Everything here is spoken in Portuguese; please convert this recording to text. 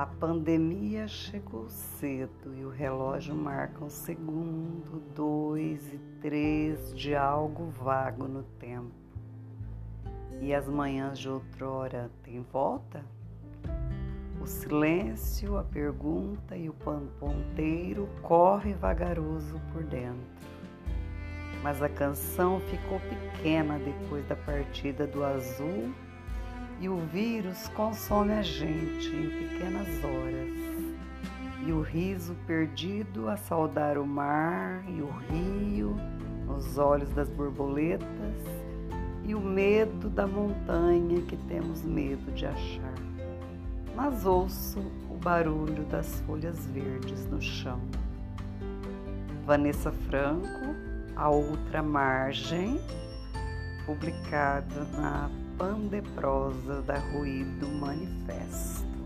A pandemia chegou cedo e o relógio marca um segundo, dois e três de algo vago no tempo. E as manhãs de outrora têm volta? O silêncio, a pergunta e o ponteiro corre vagaroso por dentro. Mas a canção ficou pequena depois da partida do azul e o vírus consome a gente em pequenas horas. E o riso perdido a saudar o mar e o rio nos olhos das borboletas e o medo da montanha que temos medo de achar. Mas ouço o barulho das folhas verdes no chão. Vanessa Franco, A Outra Margem, publicado na Pandeprosa da Ruído Manifesto.